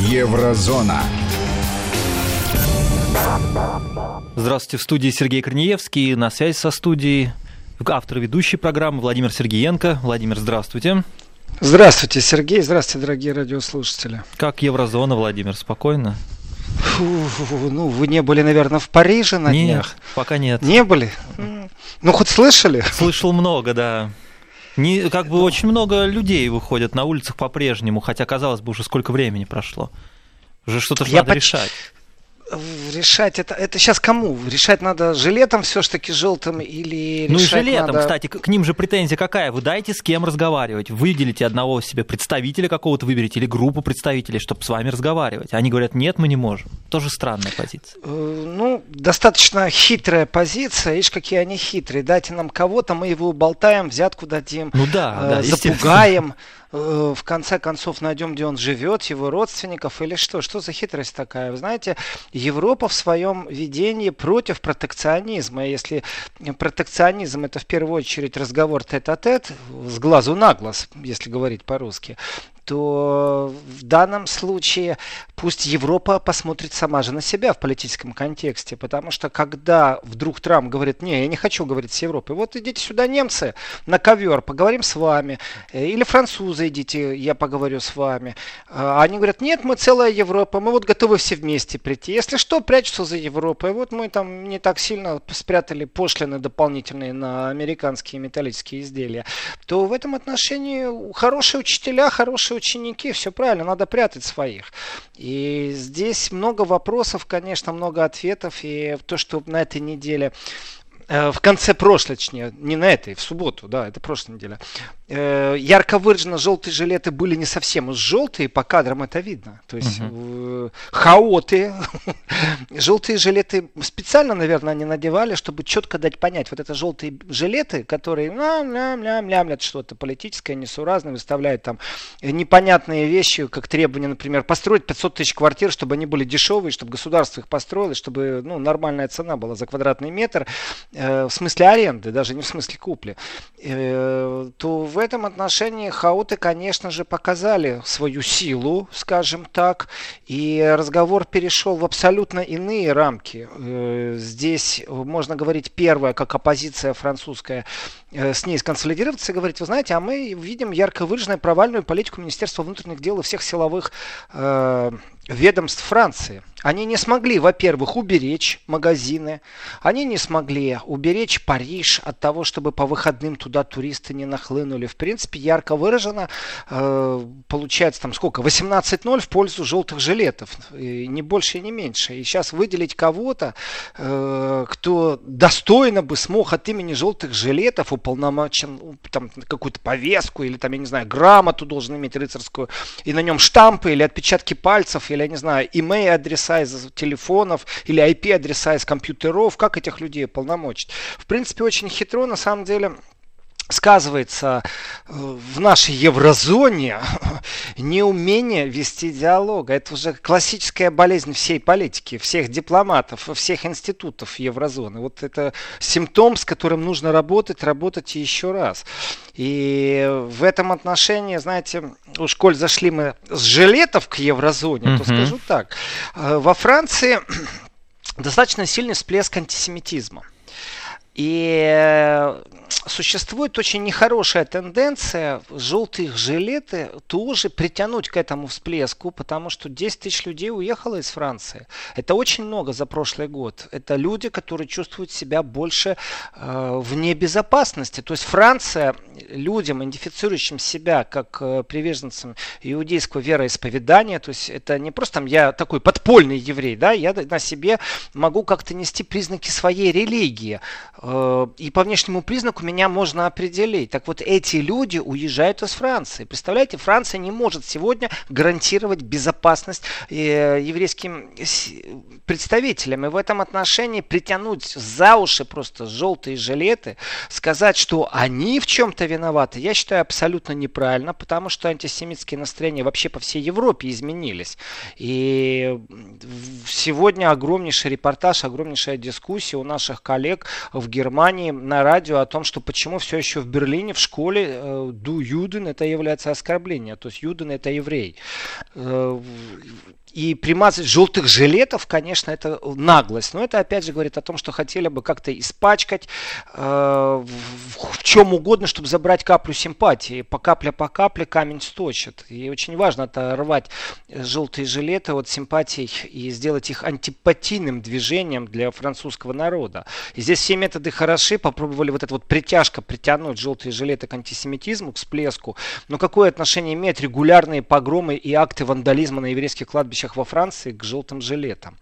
Еврозона. Здравствуйте, в студии Сергей Корнеевский. На связи со студией автор ведущей программы Владимир Сергеенко. Владимир, здравствуйте. Здравствуйте, Сергей. Здравствуйте, дорогие радиослушатели. Как еврозона, Владимир, спокойно? Фу, ну, вы не были, наверное, в Париже на нет, днях? пока нет. Не были? Ну, хоть слышали? Слышал много, да. Не, как бы очень много людей выходят на улицах по-прежнему, хотя, казалось бы, уже сколько времени прошло. Уже что-то же Я надо поч- решать. Решать это, это сейчас кому? Решать надо жилетом все-таки желтым или Ну и жилетом, надо... кстати, к ним же претензия какая? Вы дайте с кем разговаривать. Выделите одного себе представителя какого-то, выберите, или группу представителей, чтобы с вами разговаривать. Они говорят, нет, мы не можем. Тоже странная позиция. Э, Ну, достаточно хитрая позиция. Видишь, какие они хитрые. Дайте нам кого-то, мы его уболтаем, взятку дадим, Ну да, э, да, запугаем. Э, В конце концов найдем, где он живет, его родственников или что. Что за хитрость такая? Вы знаете, Европа в своем видении против протекционизма. Если протекционизм это в первую очередь разговор тет-а-тет, с глазу на глаз, если говорить по-русски, то в данном случае пусть Европа посмотрит сама же на себя в политическом контексте, потому что когда вдруг Трамп говорит, не, я не хочу говорить с Европой, вот идите сюда, немцы, на ковер, поговорим с вами, Э, или французы идите, я поговорю с вами. А Они говорят, нет, мы целая Европа, мы вот готовы все вместе прийти. Если что, прячутся за Европой. Вот мы там не так сильно спрятали пошлины дополнительные на американские металлические изделия. То в этом отношении хорошие учителя, хорошие ученики, все правильно, надо прятать своих. И здесь много вопросов, конечно, много ответов. И то, что на этой неделе э, в конце прошлой, точнее, не на этой, в субботу, да, это прошлая неделя, ярко выраженно желтые жилеты были не совсем уж желтые, по кадрам это видно. То есть э, хаоты, желтые жилеты специально, наверное, они надевали, чтобы четко дать понять, вот это желтые жилеты, которые лям лям лям лямлят что-то политическое, несуразное, выставляют там непонятные вещи, как требования, например, построить 500 тысяч квартир, чтобы они были дешевые, чтобы государство их построило, чтобы ну, нормальная цена была за квадратный метр, э, в смысле аренды, даже не в смысле купли, э, то в этом отношении хауты, конечно же, показали свою силу, скажем так, и разговор перешел в абсолютно иные рамки. Э, Здесь можно говорить первое, как оппозиция французская, э, с ней сконсолидироваться и говорить, вы знаете, а мы видим ярко выраженную провальную политику Министерства внутренних дел и всех силовых э, ведомств Франции. Они не смогли, во-первых, уберечь магазины, они не смогли уберечь Париж от того, чтобы по выходным туда туристы не нахлынули. В принципе, ярко выражено, э, получается там сколько, 18-0 в пользу желтых жилетов, и не больше и не меньше. И сейчас выделить кого-то, э, кто достойно бы смог от имени желтых жилетов уполномочен там какую-то повестку или там, я не знаю, грамоту должен иметь рыцарскую, и на нем штампы или отпечатки пальцев, или, я не знаю, email адреса из телефонов или IP адреса из компьютеров, как этих людей полномочить. В принципе, очень хитро, на самом деле, сказывается э, в нашей еврозоне неумение вести диалог. Это уже классическая болезнь всей политики, всех дипломатов, всех институтов еврозоны. Вот это симптом, с которым нужно работать, работать еще раз. И в этом отношении, знаете, уж коль зашли мы с жилетов к еврозоне, то Мгм. скажу так. Э, Во Франции достаточно сильный всплеск антисемитизма. И э, существует очень нехорошая тенденция желтые жилеты тоже притянуть к этому всплеску, потому что 10 тысяч людей уехало из Франции. Это очень много за прошлый год. Это люди, которые чувствуют себя больше э, вне безопасности. То есть Франция людям, идентифицирующим себя как э, приверженцам иудейского вероисповедания, то есть это не просто там я такой подпольный еврей, да, я на себе могу как-то нести признаки своей религии. Э, И по внешнему признаку меня можно определить. Так вот, эти люди уезжают из Франции. Представляете, Франция не может сегодня гарантировать безопасность э, еврейским представителям. И в этом отношении притянуть за уши просто желтые жилеты, сказать, что они в чем-то виноваты, я считаю абсолютно неправильно, потому что антисемитские настроения вообще по всей Европе изменились. И сегодня огромнейший репортаж, огромнейшая дискуссия у наших коллег в Германии на радио о том, что почему все еще в Берлине в школе э, ду юден это является оскорблением, то есть юден это еврей. Э, и примазать желтых жилетов, конечно, это наглость. Но это опять же говорит о том, что хотели бы как-то испачкать э, в, в чем угодно, чтобы забрать каплю симпатии. По капле по капле камень сточит. И очень важно оторвать желтые жилеты от симпатий и сделать их антипатийным движением для французского народа. И здесь все методы хороши. Попробовали вот эта вот притяжка притянуть желтые жилеты к антисемитизму, к всплеску. Но какое отношение имеют регулярные погромы и акты вандализма на еврейских кладбищах во Франции к желтым жилетам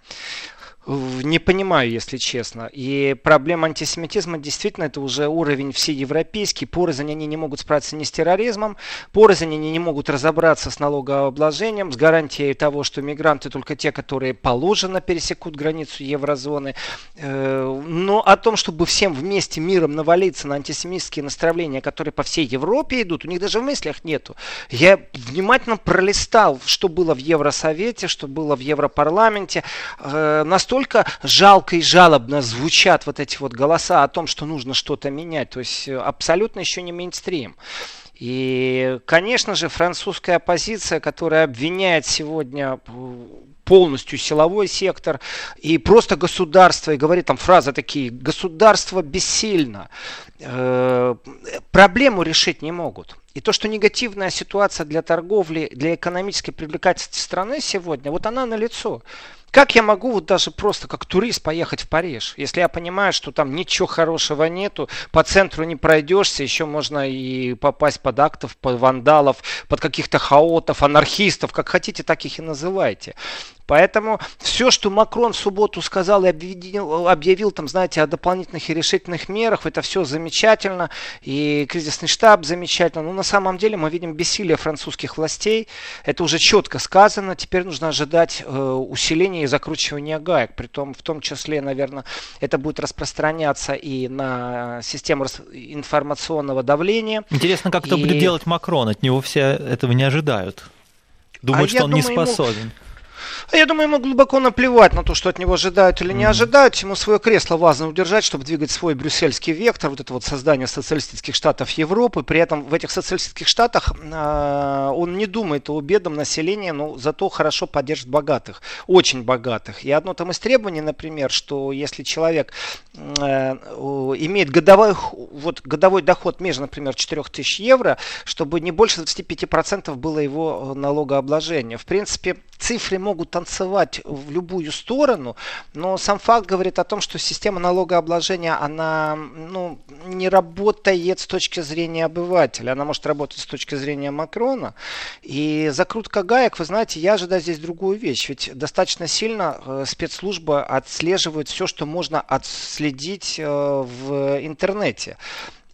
не понимаю, если честно. И проблема антисемитизма действительно это уже уровень всеевропейский. Порознь они не могут справиться ни с терроризмом, порознь они не могут разобраться с налогообложением, с гарантией того, что мигранты только те, которые положено пересекут границу еврозоны. Э, но о том, чтобы всем вместе миром навалиться на антисемитские настроения, которые по всей Европе идут, у них даже в мыслях нету. Я внимательно пролистал, что было в Евросовете, что было в Европарламенте. Э, настолько настолько жалко и жалобно звучат вот эти вот голоса о том, что нужно что-то менять. То есть э, абсолютно еще не мейнстрим. И, конечно же, французская оппозиция, которая обвиняет сегодня э, полностью силовой сектор и просто государство, и говорит там фразы такие, государство бессильно, э, проблему решить не могут. И то, что негативная ситуация для торговли, для экономической привлекательности страны сегодня, вот она налицо. Как я могу вот даже просто как турист поехать в Париж, если я понимаю, что там ничего хорошего нету, по центру не пройдешься, еще можно и попасть под актов, под вандалов, под каких-то хаотов, анархистов, как хотите, так их и называйте. Поэтому все, что Макрон в субботу сказал и объявил, объявил там, знаете, о дополнительных и решительных мерах, это все замечательно. И кризисный штаб замечательно. Но на самом деле мы видим бессилие французских властей. Это уже четко сказано. Теперь нужно ожидать э, усиления и закручивания гаек. Притом, в том числе, наверное, это будет распространяться и на систему информационного давления. Интересно, как и... это будет делать Макрон. От него все этого не ожидают. Думают, а что он думаю, не способен. Ему... А я думаю, ему глубоко наплевать на то, что от него ожидают или не ожидают. Ему свое кресло важно удержать, чтобы двигать свой брюссельский вектор, вот это вот создание социалистических штатов Европы. При этом в этих социалистических штатах э, он не думает о бедном населении, но зато хорошо поддержит богатых, очень богатых. И одно там из требований, например, что если человек э, имеет годовой, вот, годовой доход между, например, 4000 евро, чтобы не больше 25% было его налогообложение. В принципе, цифры могут танцевать в любую сторону, но сам факт говорит о том, что система налогообложения, она ну, не работает с точки зрения обывателя, она может работать с точки зрения Макрона. И закрутка гаек, вы знаете, я ожидаю здесь другую вещь, ведь достаточно сильно э, спецслужба отслеживает все, что можно отследить э, в интернете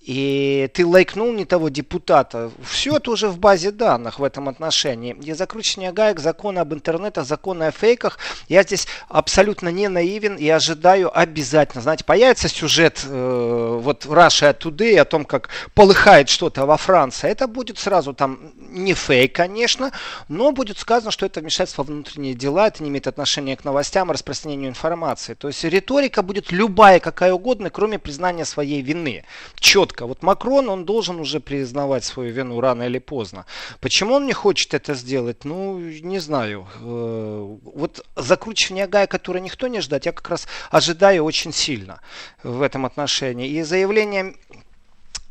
и ты лайкнул не того депутата, все это уже в базе данных в этом отношении. И закручивание гаек, законы об интернете, законы о фейках, я здесь абсолютно не наивен и ожидаю обязательно. Знаете, появится сюжет э, вот Russia Today о том, как полыхает что-то во Франции. Это будет сразу там не фейк, конечно, но будет сказано, что это вмешательство во внутренние дела, это не имеет отношения к новостям и распространению информации. То есть риторика будет любая, какая угодно, кроме признания своей вины. Четко четко. Вот Макрон, он должен уже признавать свою вину рано или поздно. Почему он не хочет это сделать? Ну, не знаю. Э, вот закручивание гая, которое никто не ждать, я как раз ожидаю очень сильно в этом отношении. И заявление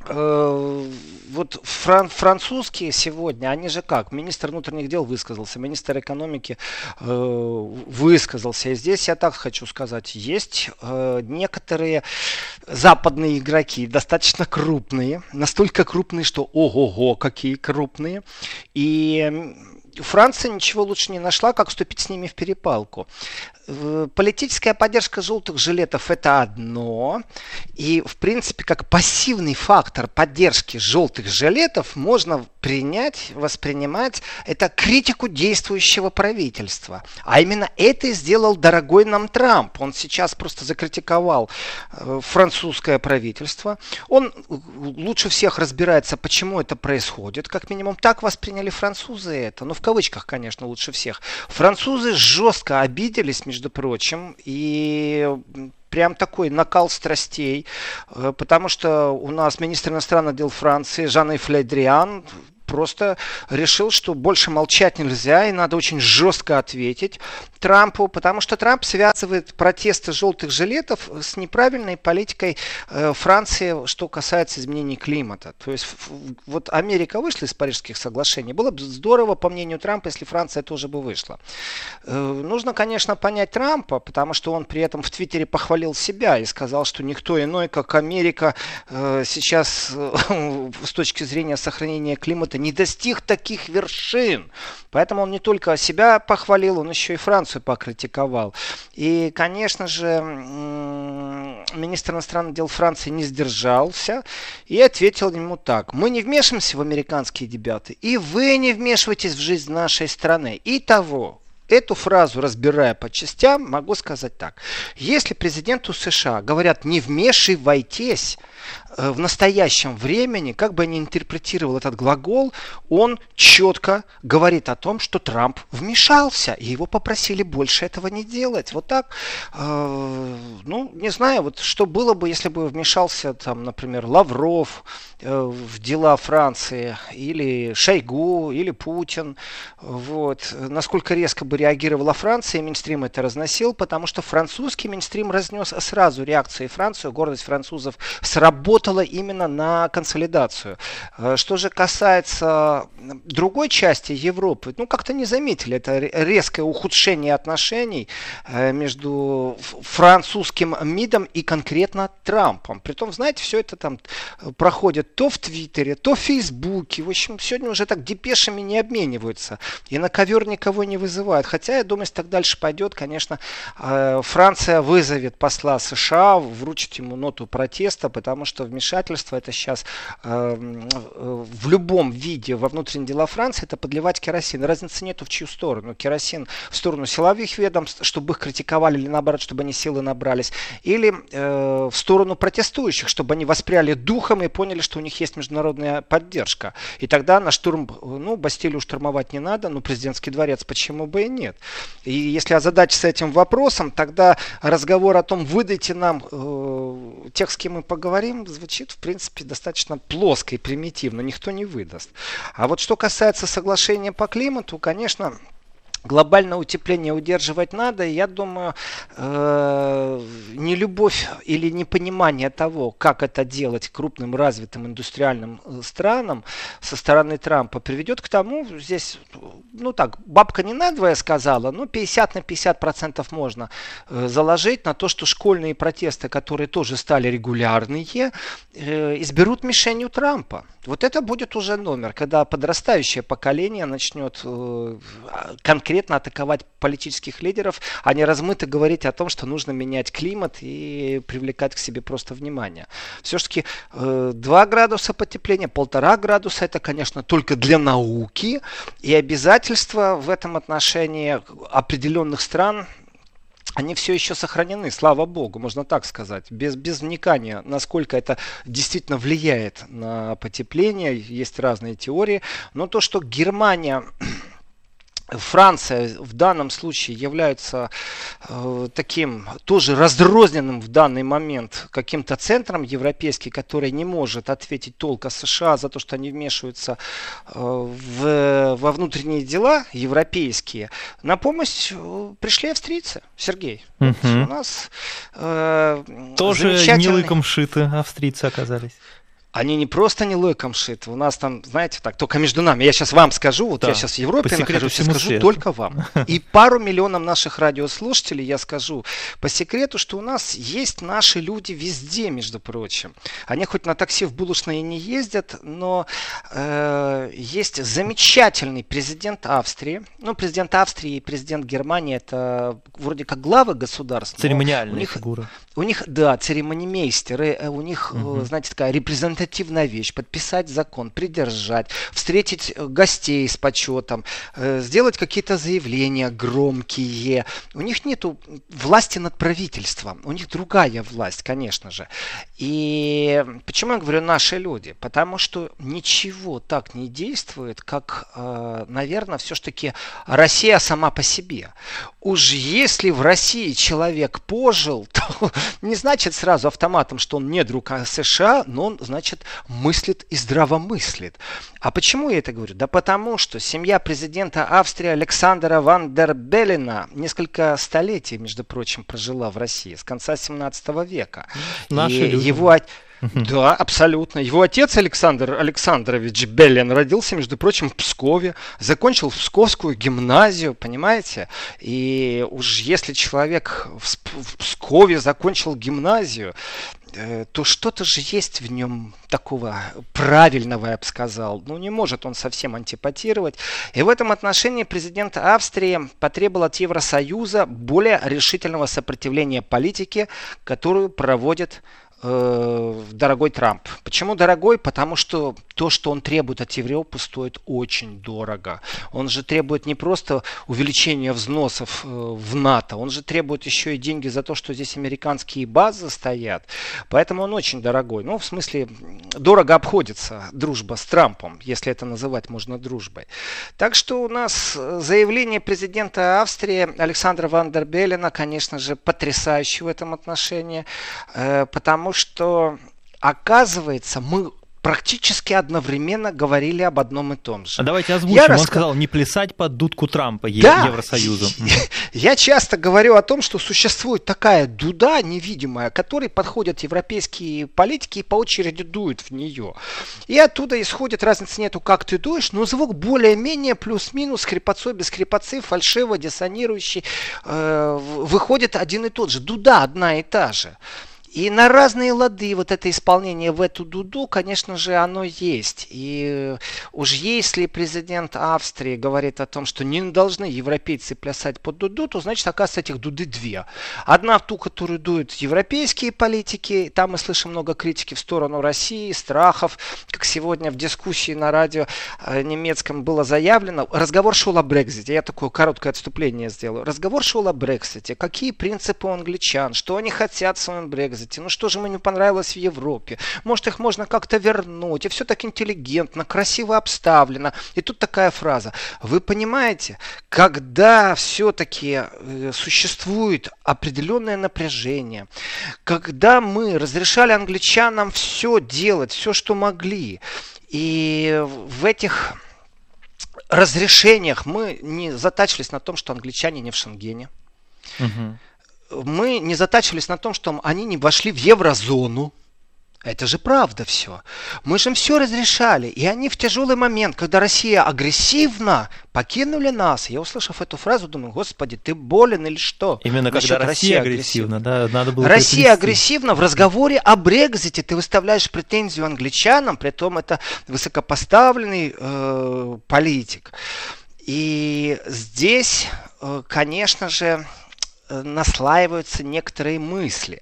вот фран французские сегодня, они же как? Министр внутренних дел высказался, министр экономики э, высказался. И здесь я так хочу сказать, есть э, некоторые западные игроки, достаточно крупные, настолько крупные, что ого-го, какие крупные. И Франция ничего лучше не нашла, как вступить с ними в перепалку. Политическая поддержка желтых жилетов это одно. И, в принципе, как пассивный фактор поддержки желтых жилетов можно принять, воспринимать это критику действующего правительства. А именно это и сделал дорогой нам Трамп. Он сейчас просто закритиковал э, французское правительство. Он лучше всех разбирается, почему это происходит. Как минимум так восприняли французы это. Ну, в кавычках, конечно, лучше всех. Французы жестко обиделись, между прочим, и прям такой накал страстей, э, потому что у нас министр иностранных дел Франции Жан Фледриан просто решил, что больше молчать нельзя, и надо очень жестко ответить Трампу, потому что Трамп связывает протесты желтых жилетов с неправильной политикой э, Франции, что касается изменений климата. То есть вот Америка вышла из Парижских соглашений. Было бы здорово, по мнению Трампа, если Франция тоже бы вышла. Э, нужно, конечно, понять Трампа, потому что он при этом в Твиттере похвалил себя и сказал, что никто иной, как Америка, э, сейчас с точки зрения сохранения климата не достиг таких вершин. Поэтому он не только себя похвалил, он еще и Францию покритиковал. И, конечно же, министр иностранных дел Франции не сдержался и ответил ему так. Мы не вмешиваемся в американские дебаты, и вы не вмешиваетесь в жизнь нашей страны. И того, Эту фразу, разбирая по частям, могу сказать так. Если президенту США говорят «не вмешивайтесь», в настоящем времени, как бы я ни интерпретировал этот глагол, он четко говорит о том, что Трамп вмешался, и его попросили больше этого не делать. Вот так, э, ну, не знаю, вот что было бы, если бы вмешался, там, например, Лавров э, в дела Франции, или Шойгу, или Путин, вот, насколько резко бы реагировала Франция, и Минстрим это разносил, потому что французский Минстрим разнес сразу реакции Францию, гордость французов сработала работала именно на консолидацию. Э, что же касается другой части Европы, ну как-то не заметили это резкое ухудшение отношений э, между французским МИДом и конкретно Трампом. Притом, знаете, все это там проходит то в Твиттере, то в Фейсбуке. В общем, сегодня уже так депешами не обмениваются. И на ковер никого не вызывают. Хотя, я думаю, если так дальше пойдет, конечно, э, Франция вызовет посла США, вручит ему ноту протеста, потому что вмешательство, это сейчас э, в любом виде во внутренние дела Франции, это подливать керосин. Разницы нету в чью сторону. Керосин в сторону силовых ведомств, чтобы их критиковали или наоборот, чтобы они силы набрались. Или э, в сторону протестующих, чтобы они воспряли духом и поняли, что у них есть международная поддержка. И тогда на штурм, ну, Бастилию штурмовать не надо, но президентский дворец почему бы и нет. И если озадачиться этим вопросом, тогда разговор о том, выдайте нам э, тех, с кем мы поговорим, звучит, в принципе, достаточно плоско и примитивно. Никто не выдаст. А вот что касается соглашения по климату, конечно, глобальное утепление удерживать надо. Я думаю, э, не любовь или непонимание того, как это делать крупным развитым индустриальным э, странам со стороны Трампа приведет к тому, здесь, ну так, бабка не надвое сказала, но 50 на 50 процентов можно э, заложить на то, что школьные протесты, которые тоже стали регулярные, изберут мишенью Трампа. Вот это будет уже номер, когда подрастающее поколение начнет конкретно конкретно атаковать политических лидеров, а не размыто говорить о том, что нужно менять климат и привлекать к себе просто внимание. Все-таки э, 2 градуса потепления, полтора градуса, это, конечно, только для науки, и обязательства в этом отношении определенных стран они все еще сохранены, слава богу, можно так сказать, без, без вникания, насколько это действительно влияет на потепление, есть разные теории, но то, что Германия Франция в данном случае является э, таким тоже разрозненным в данный момент каким-то центром европейским, который не может ответить толко США за то, что они вмешиваются э, в, во внутренние дела европейские. На помощь э, пришли австрийцы, Сергей. Угу. у нас э, тоже замечательный... не лыком шиты австрийцы оказались они не просто не лойком шиты. У нас там, знаете, так, только между нами. Я сейчас вам скажу, вот да. я сейчас в Европе по нахожусь, я скажу свету. только вам. И пару миллионов наших радиослушателей я скажу по секрету, что у нас есть наши люди везде, между прочим. Они хоть на такси в булочные не ездят, но э, есть замечательный президент Австрии. Ну, президент Австрии и президент Германии это вроде как главы государств. Церемониальные у них, фигуры. У них, да, церемонимейстеры, э, у них, угу. знаете, такая репрезентативная вещь, подписать закон, придержать, встретить э, гостей с почетом, э, сделать какие-то заявления громкие. У них нет власти над правительством, у них другая власть, конечно же. И почему я говорю наши люди? Потому что ничего так не действует, как, э, наверное, все-таки Россия сама по себе. уж если в России человек пожил, то не значит сразу автоматом, что он не друг США, но он, значит, мыслит и здравомыслит. А почему я это говорю? Да потому, что семья президента Австрии Александра Ван дер Беллина несколько столетий, между прочим, прожила в России с конца 17 века. Наши и люди. его да, абсолютно. Его отец Александр Александрович Беллин родился, между прочим, в Пскове, закончил Псковскую гимназию, понимаете? И уж если человек в Пскове закончил гимназию, то что-то же есть в нем такого правильного, я бы сказал. Ну, не может он совсем антипатировать. И в этом отношении президент Австрии потребовал от Евросоюза более решительного сопротивления политике, которую проводит э, дорогой Трамп. Почему дорогой? Потому что то, что он требует от Европы, стоит очень дорого. Он же требует не просто увеличения взносов э, в НАТО, он же требует еще и деньги за то, что здесь американские базы стоят. Поэтому он очень дорогой. Ну, в смысле, дорого обходится дружба с Трампом, если это называть можно дружбой. Так что у нас заявление президента Австрии Александра Вандербелена, конечно же, потрясающее в этом отношении, э, потому что оказывается, мы практически одновременно говорили об одном и том же. А давайте озвучим. Я Он раска... сказал не плясать под дудку Трампа да. Евросоюзу. Я часто говорю о том, что существует такая дуда невидимая, которой подходят европейские политики и по очереди дуют в нее. И оттуда исходит, разницы нету, как ты дуешь, но звук более-менее плюс-минус, скрипацой без скрипацы, фальшиво, диссонирующий, э, выходит один и тот же. Дуда одна и та же. И на разные лады вот это исполнение в эту дуду, конечно же, оно есть. И уж если президент Австрии говорит о том, что не должны европейцы плясать под дуду, то значит, оказывается, этих дуды две. Одна ту, которую дуют европейские политики, там мы слышим много критики в сторону России, страхов, как сегодня в дискуссии на радио э, немецком было заявлено. Разговор шел о Брекзите. Я такое короткое отступление сделаю. Разговор шел о Брексите. Какие принципы у англичан, что они хотят в своем Брекзите высказать. Ну что же ему не понравилось в Европе? Может их можно как-то вернуть? И все так интеллигентно, красиво обставлено. И тут такая фраза. Вы понимаете, когда все-таки э, существует определенное напряжение, когда мы разрешали англичанам все делать, все, что могли, и в этих разрешениях мы не затачивались на том, что англичане не в Шенгене. Угу мы не затачивались на том, что они не вошли в еврозону. Это же правда все. Мы же им все разрешали. И они в тяжелый момент, когда Россия агрессивно покинули нас. Я, услышав эту фразу, думаю, господи, ты болен или что? Именно Насчет когда Россия агрессивно, да, надо было Россия приплести. агрессивно в разговоре о Брекзите. Ты выставляешь претензию англичанам, при том это высокопоставленный э, политик. И здесь, э, конечно же, наслаиваются некоторые мысли.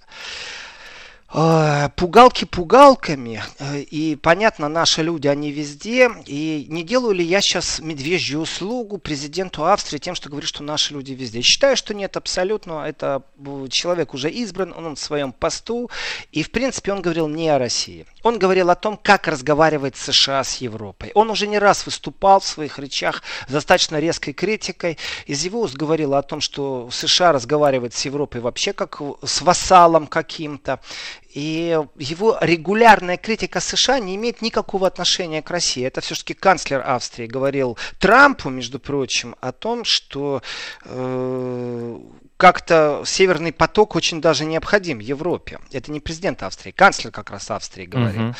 Э, пугалки пугалками, э, и понятно, наши люди, они везде, и не делаю ли я сейчас медвежью услугу президенту Австрии тем, что говорю, что наши люди везде? Считаю, что нет, абсолютно, это человек уже избран, он в своем посту, и в принципе он говорил не о России. Он говорил о том, как разговаривает США с Европой. Он уже не раз выступал в своих речах с достаточно резкой критикой. Из его уст говорил о том, что США разговаривает с Европой вообще как с вассалом каким-то. И его регулярная критика США не имеет никакого отношения к России. Это все-таки канцлер Австрии говорил Трампу, между прочим, о том, что э, как-то Северный поток очень даже необходим Европе. Это не президент Австрии, канцлер как раз Австрии говорил. Угу.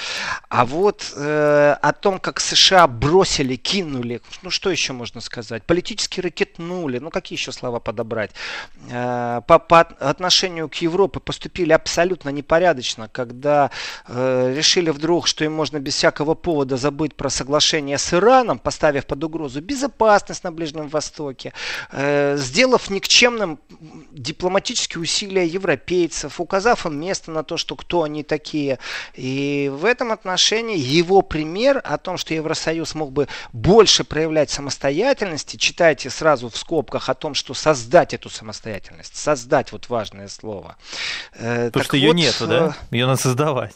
А вот э, о том, как США бросили, кинули, ну что еще можно сказать, политически ракетнули, ну какие еще слова подобрать, э, по, по отношению к Европе поступили абсолютно непорядочно, когда э, решили вдруг, что им можно без всякого повода забыть про соглашение с Ираном, поставив под угрозу безопасность на Ближнем Востоке, э, сделав никчемным дипломатические усилия европейцев, указав им место на то, что кто они такие. И в этом отношении его пример о том, что Евросоюз мог бы больше проявлять самостоятельности, читайте сразу в скобках о том, что создать эту самостоятельность, создать вот важное слово. Э, Потому что вот, ее нету, да? Ее надо создавать.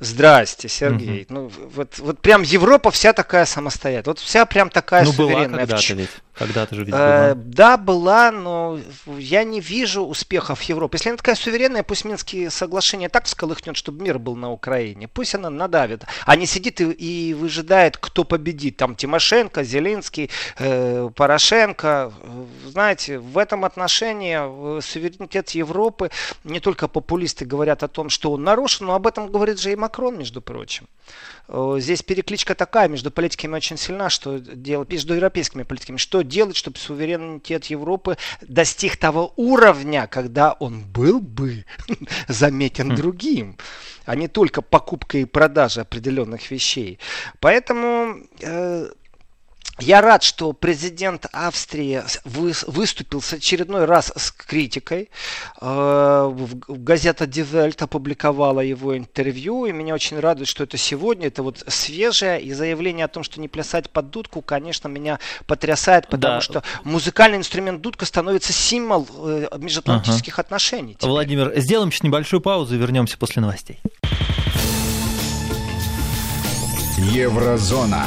Здрасте, Сергей. Угу. Ну, вот, вот прям Европа вся такая самостоятельная. Вот вся прям такая ну, суверенная. Была в, ведь. Когда-то же ведь была. Да, была, но я не вижу успехов Европы. Если она такая суверенная, пусть Минские соглашения так всколыхнет, чтобы мир был на Украине. Пусть она надавит. А не сидит и, и выжидает, кто победит. Там Тимошенко, Зеленский, э, Порошенко. Знаете, в этом отношении э, суверенитет Европы не только популисты говорят о том, что он нарушен, но об этом говорит же и Макрон, между прочим. Э, здесь перекличка такая между политиками очень сильна, что делать, между европейскими политиками, что делать, чтобы суверенитет Европы достиг того уровня, когда он был бы заметен хм. другим, а не только покупкой и продажей определенных вещей. Поэтому э, я рад, что президент Австрии выступил с очередной раз с критикой. Э, газета Die Welt опубликовала его интервью, и меня очень радует, что это сегодня. Это вот свежее, и заявление о том, что не плясать под дудку, конечно, меня потрясает, потому да. что музыкальный инструмент дудка становится символ э, межатлантических ага. отношений. Теперь. Владимир, сделаем сейчас небольшую паузу и вернемся после новостей. Еврозона.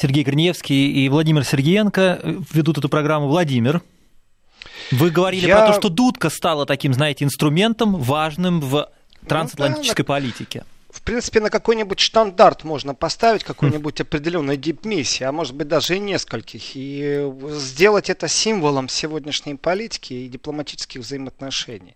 Сергей Корнеевский и Владимир Сергеенко ведут эту программу. Владимир, вы говорили Я... про то, что дудка стала таким, знаете, инструментом важным в трансатлантической ну, да, политике в принципе, на какой-нибудь стандарт можно поставить какой-нибудь определенной дипмиссии, а может быть даже и нескольких, и сделать это символом сегодняшней политики и дипломатических взаимоотношений.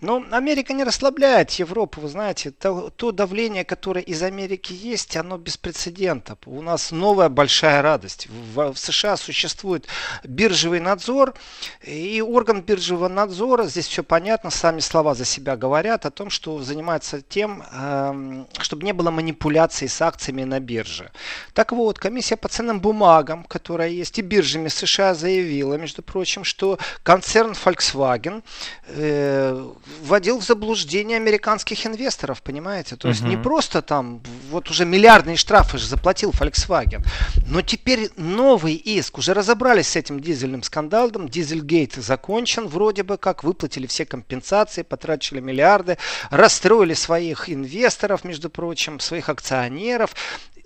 Но Америка не расслабляет Европу, вы знаете, то, то давление, которое из Америки есть, оно беспрецедентно. У нас новая большая радость. В, в США существует биржевый надзор, и орган биржевого надзора, здесь все понятно, сами слова за себя говорят о том, что занимается тем, эм, чтобы не было манипуляций с акциями на бирже. Так вот, комиссия по ценным бумагам, которая есть и биржами США, заявила, между прочим, что концерн Volkswagen э, вводил в заблуждение американских инвесторов, понимаете? То есть угу. не просто там, вот уже миллиардные штрафы же заплатил Volkswagen, но теперь новый иск, уже разобрались с этим дизельным скандалом, дизельгейт закончен, вроде бы как выплатили все компенсации, потратили миллиарды, расстроили своих инвесторов, между прочим, своих акционеров.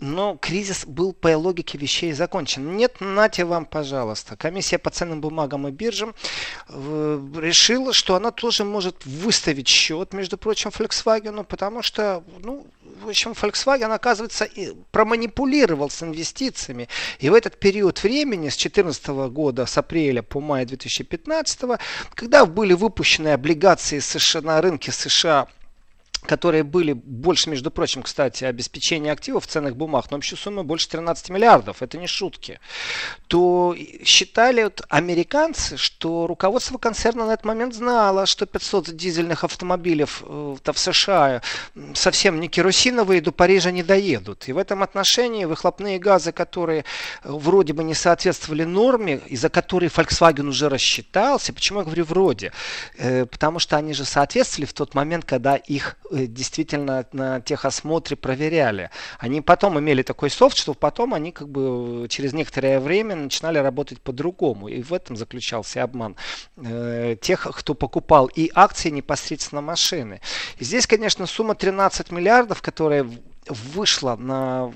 Но кризис был по логике вещей закончен. Нет, нате вам, пожалуйста. Комиссия по ценным бумагам и биржам э, решила, что она тоже может выставить счет, между прочим, Volkswagen, потому что, ну, в общем, Volkswagen, оказывается, проманипулировал с инвестициями. И в этот период времени, с 2014 года, с апреля по май 2015, когда были выпущены облигации США на рынке США которые были больше, между прочим, кстати, обеспечения активов ценных бумаг, но общая сумма больше 13 миллиардов, это не шутки, то считали вот американцы, что руководство концерна на этот момент знало, что 500 дизельных автомобилей э, в США совсем не керосиновые, до Парижа не доедут. И в этом отношении выхлопные газы, которые э, вроде бы не соответствовали норме, из-за которой Volkswagen уже рассчитался, почему я говорю вроде? Э, потому что они же соответствовали в тот момент, когда их действительно на техосмотре проверяли. Они потом имели такой софт, что потом они как бы через некоторое время начинали работать по-другому. И в этом заключался обман э, тех, кто покупал и акции непосредственно машины. И здесь, конечно, сумма 13 миллиардов, которая вышла на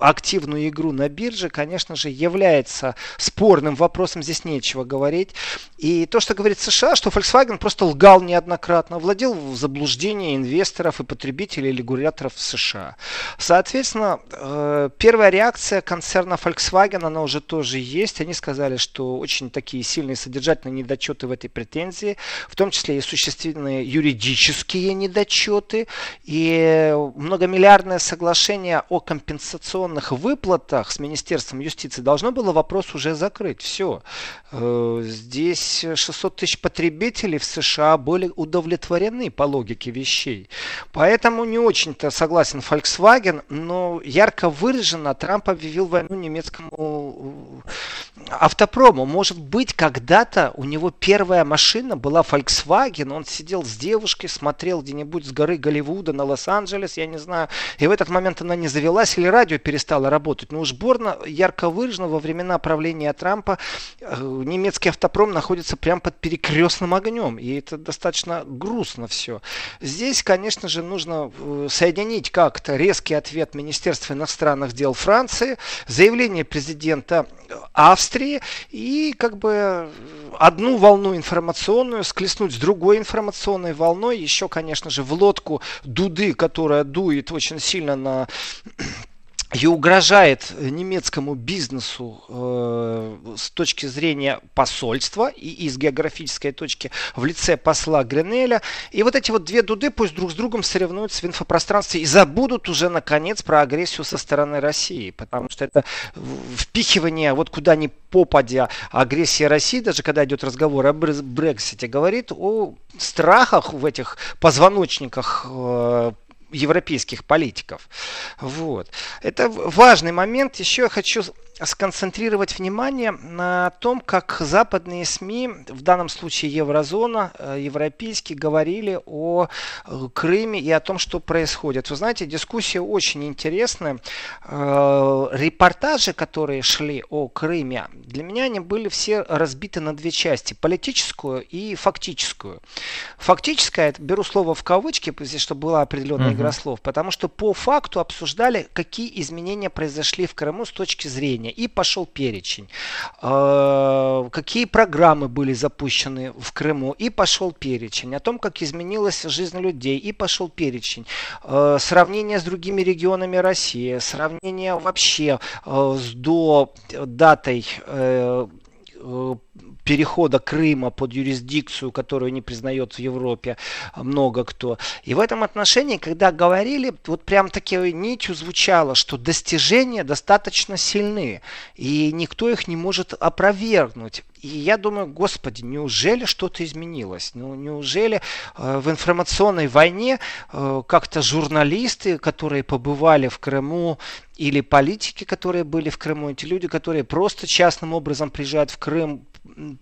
активную игру на бирже, конечно же, является спорным вопросом, здесь нечего говорить. И то, что говорит США, что Volkswagen просто лгал неоднократно, владел в заблуждение инвесторов и потребителей регуляторов в США. Соответственно, э, первая реакция концерна Volkswagen, она уже тоже есть. Они сказали, что очень такие сильные содержательные недочеты в этой претензии, в том числе и существенные юридические недочеты, и многомиллиардное соглашение о компенсационном пенсионных выплатах с Министерством юстиции должно было вопрос уже закрыть. Все. Э, здесь 600 тысяч потребителей в США были удовлетворены по логике вещей. Поэтому не очень-то согласен Volkswagen, но ярко выраженно Трамп объявил войну немецкому автопрому. Может быть, когда-то у него первая машина была Volkswagen, он сидел с девушкой, смотрел где-нибудь с горы Голливуда на Лос-Анджелес, я не знаю, и в этот момент она не завелась или радио перестало работать. Но уж Борна ярко выражено во времена правления Трампа э, немецкий автопром находится прямо под перекрестным огнем, и это достаточно грустно все. Здесь, конечно же, нужно э, соединить как-то резкий ответ Министерства иностранных дел Франции, заявление президента Австрии и как бы одну волну информационную склеснуть с другой информационной волной. Еще, конечно же, в лодку Дуды, которая дует очень сильно на и угрожает немецкому бизнесу э, с точки зрения посольства и из географической точки в лице посла Гренеля. И вот эти вот две дуды пусть друг с другом соревнуются в инфопространстве и забудут уже наконец про агрессию со стороны России. Потому что это впихивание вот куда ни попадя агрессия России, даже когда идет разговор о Брексите, говорит о страхах в этих позвоночниках э, европейских политиков. Вот. Это важный момент. Еще я хочу сконцентрировать внимание на том, как западные СМИ, в данном случае Еврозона, э, европейские, говорили о э, Крыме и о том, что происходит. Вы знаете, дискуссия очень интересная. Э, репортажи, которые шли о Крыме, для меня они были все разбиты на две части. Политическую и фактическую. Фактическая, беру слово в кавычки, чтобы была определенная uh-huh. игра слов, потому что по факту обсуждали, какие изменения произошли в Крыму с точки зрения уровня. И пошел перечень. А, какие программы были запущены в Крыму. И пошел перечень. О том, как изменилась жизнь людей. И пошел перечень. А, сравнение с другими регионами России. Сравнение вообще а, с до датой э, э, перехода Крыма под юрисдикцию, которую не признает в Европе много кто. И в этом отношении, когда говорили, вот прям такой нитью звучало, что достижения достаточно сильны, и никто их не может опровергнуть. И я думаю, господи, неужели что-то изменилось? Ну, неужели э, в информационной войне э, как-то журналисты, которые побывали в Крыму, или политики, которые были в Крыму, эти люди, которые просто частным образом приезжают в Крым,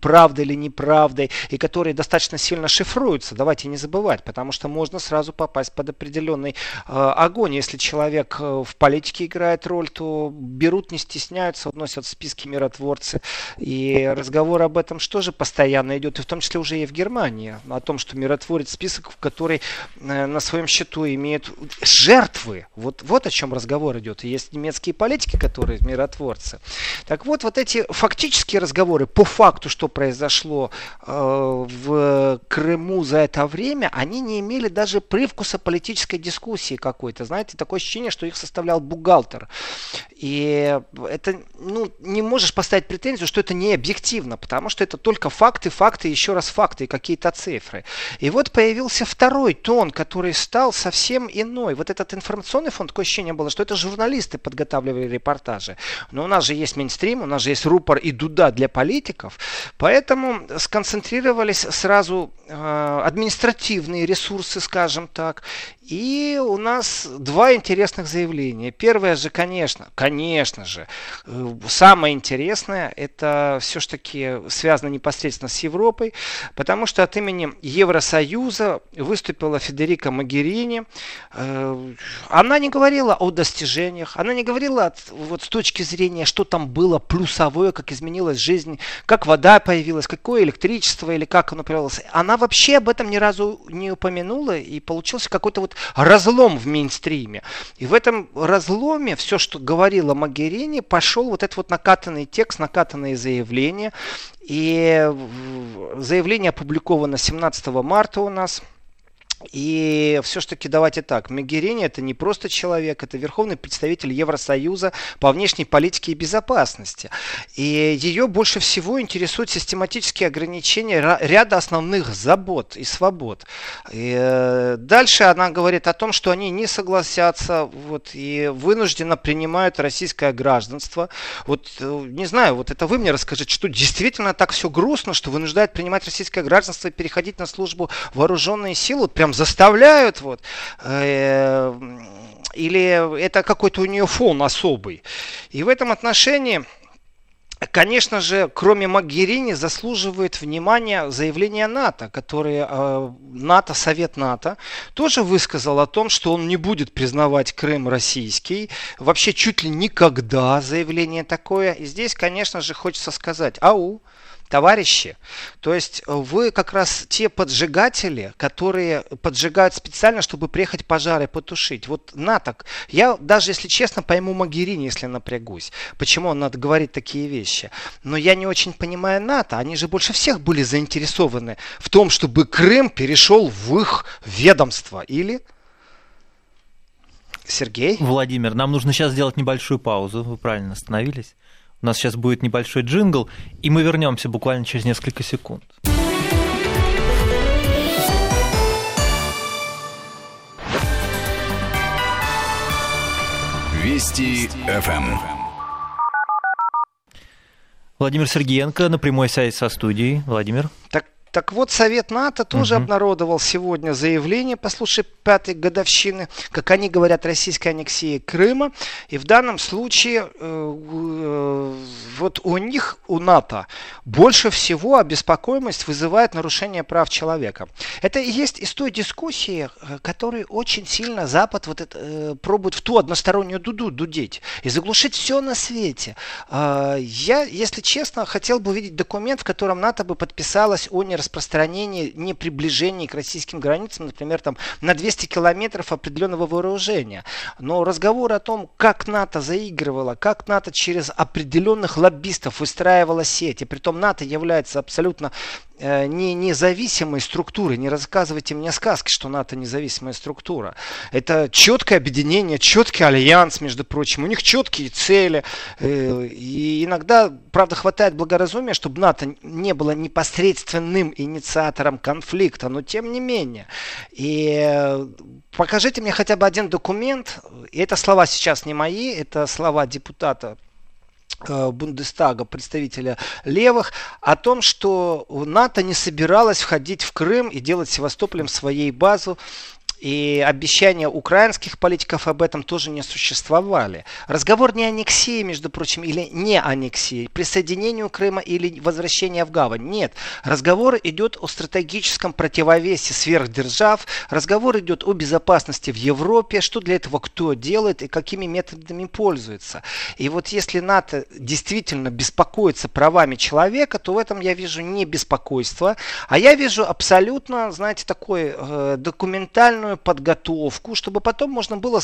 правдой или неправдой, и которые достаточно сильно шифруются, давайте не забывать, потому что можно сразу попасть под определенный э, огонь. Если человек э, в политике играет роль, то берут, не стесняются, вносят в списки миротворцы. И разговор об этом что же постоянно идет, и в том числе уже и в Германии, о том, что миротворец список, в который э, на своем счету имеют жертвы. Вот, вот о чем разговор идет. И есть немецкие политики, которые миротворцы. Так вот, вот эти фактические разговоры по факту факту, что произошло э, в Крыму за это время, они не имели даже привкуса политической дискуссии какой-то. Знаете, такое ощущение, что их составлял бухгалтер. И это, ну, не можешь поставить претензию, что это не объективно, потому что это только факты, факты, еще раз факты и какие-то цифры. И вот появился второй тон, который стал совсем иной. Вот этот информационный фонд, такое ощущение было, что это журналисты подготавливали репортажи. Но у нас же есть мейнстрим, у нас же есть рупор и дуда для политиков. Поэтому сконцентрировались сразу э, административные ресурсы, скажем так, и у нас два интересных заявления. Первое же, конечно, конечно же, э, самое интересное, это все-таки связано непосредственно с Европой, потому что от имени Евросоюза выступила Федерика Магерини. Э, она не говорила о достижениях, она не говорила вот с точки зрения, что там было плюсовое, как изменилась жизнь, как вода появилась, какое электричество или как оно появилось. Она вообще об этом ни разу не упомянула, и получился какой-то вот разлом в мейнстриме. И в этом разломе все, что говорила Магерини, пошел вот этот вот накатанный текст, накатанные заявления. И заявление опубликовано 17 марта у нас – и все-таки давайте так, Мегерини это не просто человек, это верховный представитель Евросоюза по внешней политике и безопасности. И ее больше всего интересуют систематические ограничения ряда основных забот и свобод. И э, дальше она говорит о том, что они не согласятся вот, и вынужденно принимают российское гражданство. Вот э, не знаю, вот это вы мне расскажите, что действительно так все грустно, что вынуждает принимать российское гражданство и переходить на службу вооруженные силы, прям заставляют, вот, э, или это какой-то у нее фон особый. И в этом отношении Конечно же, кроме Магерини, заслуживает внимания заявление НАТО, которое э, НАТО, Совет НАТО, тоже высказал о том, что он не будет признавать Крым российский. Вообще чуть ли никогда заявление такое. И здесь, конечно же, хочется сказать, ау, товарищи, то есть э, вы как раз те поджигатели, которые поджигают специально, чтобы приехать пожары потушить. Вот на так. Я даже, если честно, пойму Магерини, если напрягусь. Почему он надо говорить такие вещи. Но я не очень понимаю НАТО. Они же больше всех были заинтересованы в том, чтобы Крым перешел в их ведомство. Или... Сергей? Владимир, нам нужно сейчас сделать небольшую паузу. Вы правильно остановились. У нас сейчас будет небольшой джингл, и мы вернемся буквально через несколько секунд. Вести ФМ. Владимир Сергеенко на прямой связи со студией. Владимир. Так так вот, Совет НАТО тоже угу. обнародовал сегодня заявление по случаю пятой годовщины, как они говорят, российской аннексии Крыма. И в данном случае э, э, вот у них, у НАТО, больше всего обеспокоенность вызывает нарушение прав человека. Это и есть из той дискуссии, э, которую очень сильно Запад вот это, э, пробует в ту одностороннюю дуду дудеть и заглушить все на свете. Э, я, если честно, хотел бы увидеть документ, в котором НАТО бы подписалось о нераспространении распространении, не приближении к российским границам, например, там на 200 километров определенного вооружения. Но разговор о том, как НАТО заигрывало, как НАТО через определенных лоббистов выстраивала сеть, и притом НАТО является абсолютно не независимой структуры. Не рассказывайте мне сказки, что НАТО независимая структура. Это четкое объединение, четкий альянс, между прочим. У них четкие цели. Э, и иногда, правда, хватает благоразумия, чтобы НАТО не было непосредственным инициатором конфликта, но тем не менее. И э, покажите мне хотя бы один документ. И это слова сейчас не мои, это слова депутата Э, Бундестага, представителя левых, о том, что НАТО не собиралась входить в Крым и делать Севастополем своей базу и обещания украинских политиков об этом тоже не существовали. Разговор не аннексии, между прочим, или не аннексии, присоединению Крыма или возвращения в гавань. Нет. Разговор идет о стратегическом противовесе сверхдержав. Разговор идет о безопасности в Европе, что для этого кто делает и какими методами пользуется. И вот если НАТО действительно беспокоится правами человека, то в этом я вижу не беспокойство, а я вижу абсолютно, знаете, такой э, документальную подготовку, чтобы потом можно было,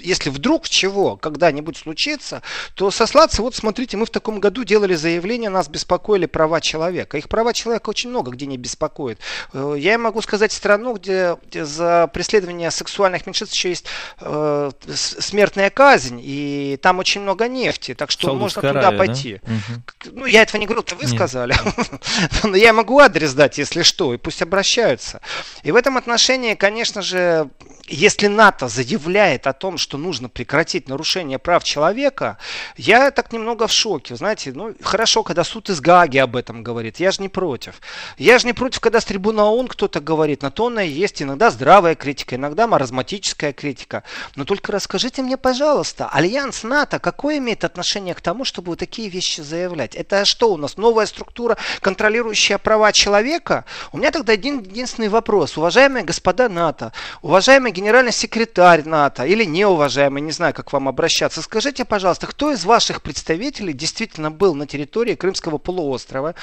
если вдруг чего когда-нибудь случится, то сослаться, вот смотрите, мы в таком году делали заявление, нас беспокоили права человека. Их права человека очень много где не беспокоит. Э, я могу сказать страну, где, за преследование сексуальных меньшинств еще есть э, смертная казнь, и там очень много нефти, так что Саудовская можно туда Аравия, пойти. Да? Угу. Ну, я этого не говорил, это вы Нет. сказали. Но я могу адрес дать, если что, и пусть обращаются. И в этом отношении, конечно же, же если НАТО заявляет о том, что нужно прекратить нарушение прав человека, я так немного в шоке. Знаете, ну хорошо, когда суд из Гаги об этом говорит, я же не против. Я же не против, когда с трибуна ООН кто-то говорит, на то она и есть иногда здравая критика, иногда маразматическая критика. Но только расскажите мне, пожалуйста, Альянс НАТО какое имеет отношение к тому, чтобы вот такие вещи заявлять? Это что у нас, новая структура, контролирующая права человека? У меня тогда один единственный вопрос. Уважаемые господа НАТО, уважаемые генеральный секретарь НАТО или неуважаемый, не знаю, как вам обращаться, скажите, пожалуйста, кто из ваших представителей действительно был на территории Крымского полуострова?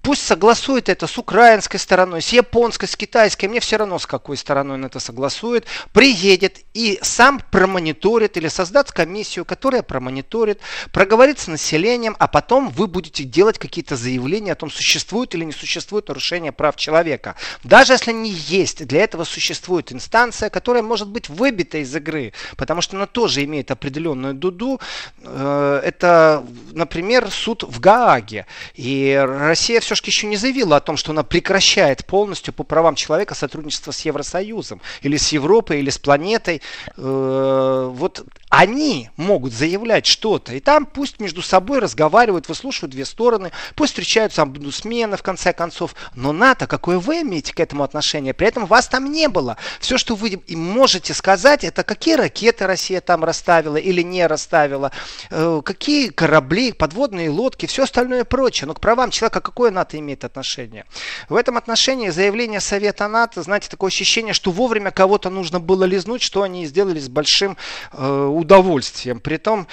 Пусть согласует это с украинской стороной, с японской, с китайской, мне все равно с какой стороной он это согласует, приедет и сам промониторит или создаст комиссию, которая промониторит, проговорит с населением, а потом вы будете делать какие-то заявления о том, существует или не существует нарушение прав человека. Даже если не есть, для этого существует инстанция, которая может быть выбита из игры, потому что она тоже имеет определенную дуду. Э, это, например, суд в Гааге. И Россия все-таки еще не заявила о том, что она прекращает полностью по правам человека сотрудничество с Евросоюзом, или с Европой, или с планетой. Э, вот они могут заявлять что-то, и там пусть между собой разговаривают, выслушивают две стороны, пусть встречаются омбудсмены в конце концов, но НАТО, какое вы имеете к этому отношение, при этом вас там не было. Все, что вы им можете сказать, это какие ракеты Россия там расставила или не расставила, э, какие корабли, подводные лодки, все остальное прочее. Но к правам человека какое НАТО имеет отношение? В этом отношении заявление Совета НАТО, знаете, такое ощущение, что вовремя кого-то нужно было лизнуть, что они сделали с большим э, удовольствием. Притом,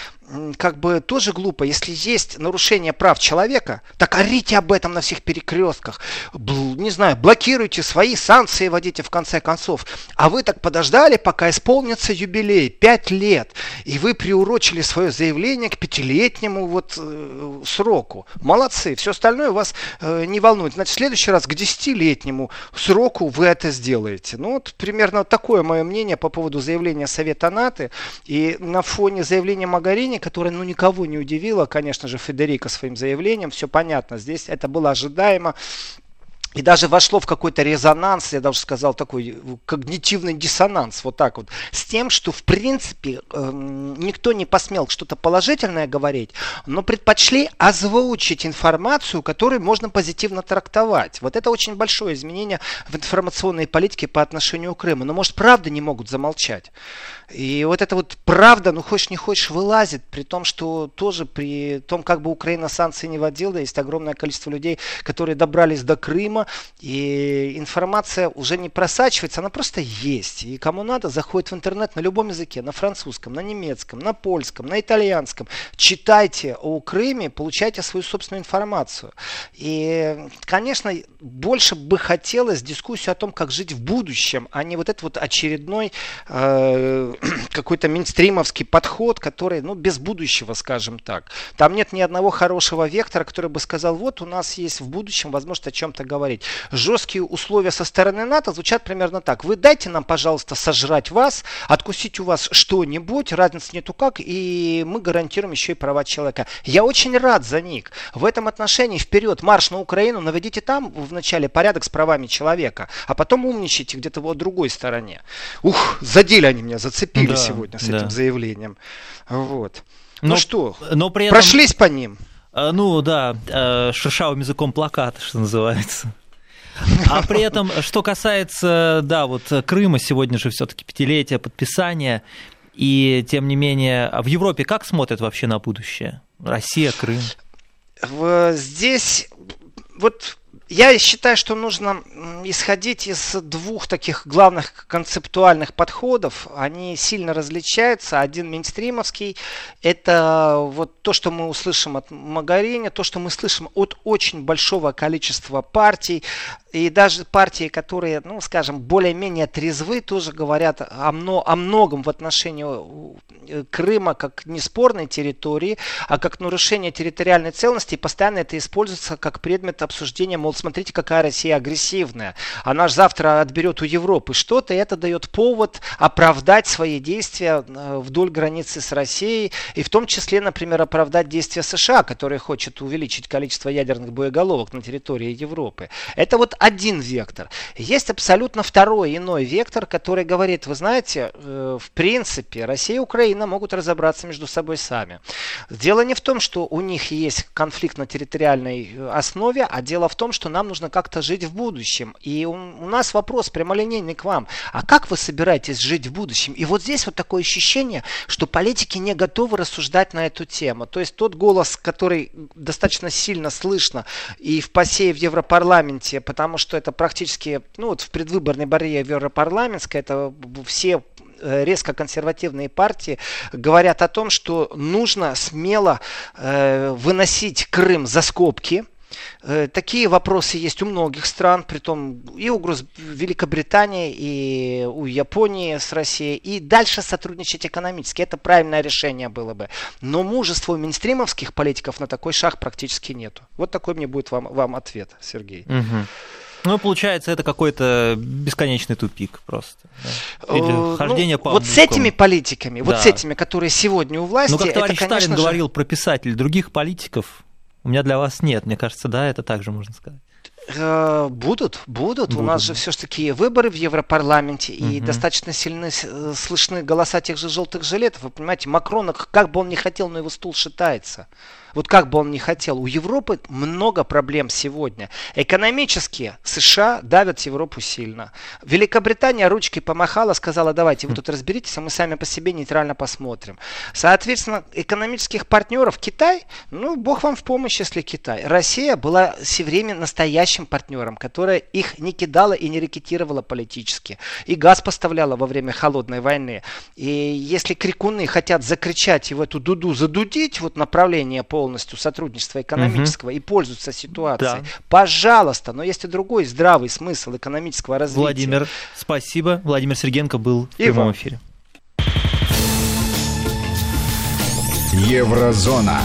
как бы тоже глупо, если есть нарушение прав человека, так орите об этом на всех перекрестках, не знаю, блокируйте свои санкции, вводите в конце концов. А вы так подождали, пока исполнится юбилей, пять лет, и вы приурочили свое заявление к пятилетнему вот э, сроку. Молодцы, все остальное вас э, не волнует. Значит, в следующий раз к десятилетнему сроку вы это сделаете. Ну вот примерно такое мое мнение по поводу заявления Совета НАТО. И на фоне заявления Магарини которая ну, никого не удивила, конечно же, Федерико своим заявлением, все понятно, здесь это было ожидаемо, и даже вошло в какой-то резонанс, я даже сказал, такой когнитивный диссонанс, вот так вот, с тем, что в принципе э, никто не посмел что-то положительное говорить, но предпочли озвучить информацию, которую можно позитивно трактовать. Вот это очень большое изменение в информационной политике по отношению к Крыму. Но может правда не могут замолчать. И вот это вот правда, ну хочешь не хочешь, вылазит, при том, что тоже при том, как бы Украина санкции не вводила, есть огромное количество людей, которые добрались до Крыма, и информация уже не просачивается, она просто есть. И кому надо, заходит в интернет на любом языке, на французском, на немецком, на польском, на итальянском. Читайте о Крыме, получайте свою собственную информацию. И, конечно, больше бы хотелось дискуссию о том, как жить в будущем, а не вот этот вот очередной э, какой-то мейнстримовский подход, который, ну, без будущего, скажем так. Там нет ни одного хорошего вектора, который бы сказал, вот у нас есть в будущем возможность о чем-то говорить. Жесткие условия со стороны НАТО звучат примерно так. Вы дайте нам, пожалуйста, сожрать вас, откусить у вас что-нибудь, разницы нету как, и мы гарантируем еще и права человека. Я очень рад за них. В этом отношении вперед, марш на Украину, наведите там вначале порядок с правами человека, а потом умничайте где-то в другой стороне. Ух, задели они меня, зацепили да, сегодня с да. этим заявлением. Вот. Но, ну что, но при этом, прошлись по ним? Э, ну да, э, шершавым языком плаката, что называется. А при этом, что касается, да, вот Крыма, сегодня же все-таки пятилетие подписания, и тем не менее, а в Европе как смотрят вообще на будущее? Россия, Крым? Здесь вот я считаю, что нужно исходить из двух таких главных концептуальных подходов. Они сильно различаются. Один мейнстримовский – это вот то, что мы услышим от Магарини, то, что мы слышим от очень большого количества партий. И даже партии, которые, ну, скажем, более-менее трезвы, тоже говорят о, мно, о многом в отношении э, Крыма как неспорной территории, а как нарушение территориальной целостности. И постоянно это используется как предмет обсуждения, мол, смотрите, какая Россия агрессивная. Она же завтра отберет у Европы что-то, и это дает повод оправдать свои действия э, вдоль границы с Россией, и в том числе, например, оправдать действия США, которые хочет увеличить количество ядерных боеголовок на территории Европы. Это вот один вектор. Есть абсолютно второй, иной вектор, который говорит, вы знаете, э, в принципе, Россия и Украина могут разобраться между собой сами. Дело не в том, что у них есть конфликт на территориальной э, основе, а дело в том, что нам нужно как-то жить в будущем. И у, у нас вопрос прямолинейный к вам. А как вы собираетесь жить в будущем? И вот здесь вот такое ощущение, что политики не готовы рассуждать на эту тему. То есть тот голос, который достаточно сильно слышно и в ПАСЕ, и в Европарламенте, потому что это практически, ну вот в предвыборной борьбе в Европарламентской, это все э, резко консервативные партии говорят о том, что нужно смело э, выносить Крым за скобки, такие вопросы есть у многих стран, при том и у Великобритании, и у Японии с Россией, и дальше сотрудничать экономически. Это правильное решение было бы. Но мужества у мейнстримовских политиков на такой шаг практически нету. Вот такой мне будет вам, вам ответ, Сергей. Угу. Ну, получается, это какой-то бесконечный тупик просто. Да? Или ну, хождение по Вот с этими политиками, да. вот с этими, которые сегодня у власти... Ну, как товарищ это, Сталин же... говорил про писателей других политиков, у меня для вас нет. Мне кажется, да, это также можно сказать. Э, будут, будут, будут. У нас же все-таки выборы в Европарламенте, угу. и достаточно сильны э, слышны голоса тех же желтых жилетов. Вы понимаете, Макрон, как бы он ни хотел, но его стул шатается. Вот как бы он ни хотел. У Европы много проблем сегодня. Экономически США давят Европу сильно. Великобритания ручки помахала, сказала, давайте вы тут разберитесь, а мы сами по себе нейтрально посмотрим. Соответственно, экономических партнеров Китай, ну, бог вам в помощь, если Китай. Россия была все время настоящим партнером, которая их не кидала и не рекетировала политически. И газ поставляла во время холодной войны. И если крикуны хотят закричать и в эту дуду задудить, вот направление по полностью сотрудничества экономического угу. и пользуются ситуацией. Да. Пожалуйста, но есть и другой здравый смысл экономического развития. Владимир, спасибо. Владимир Сергенко был в и прямом вам. эфире. Еврозона.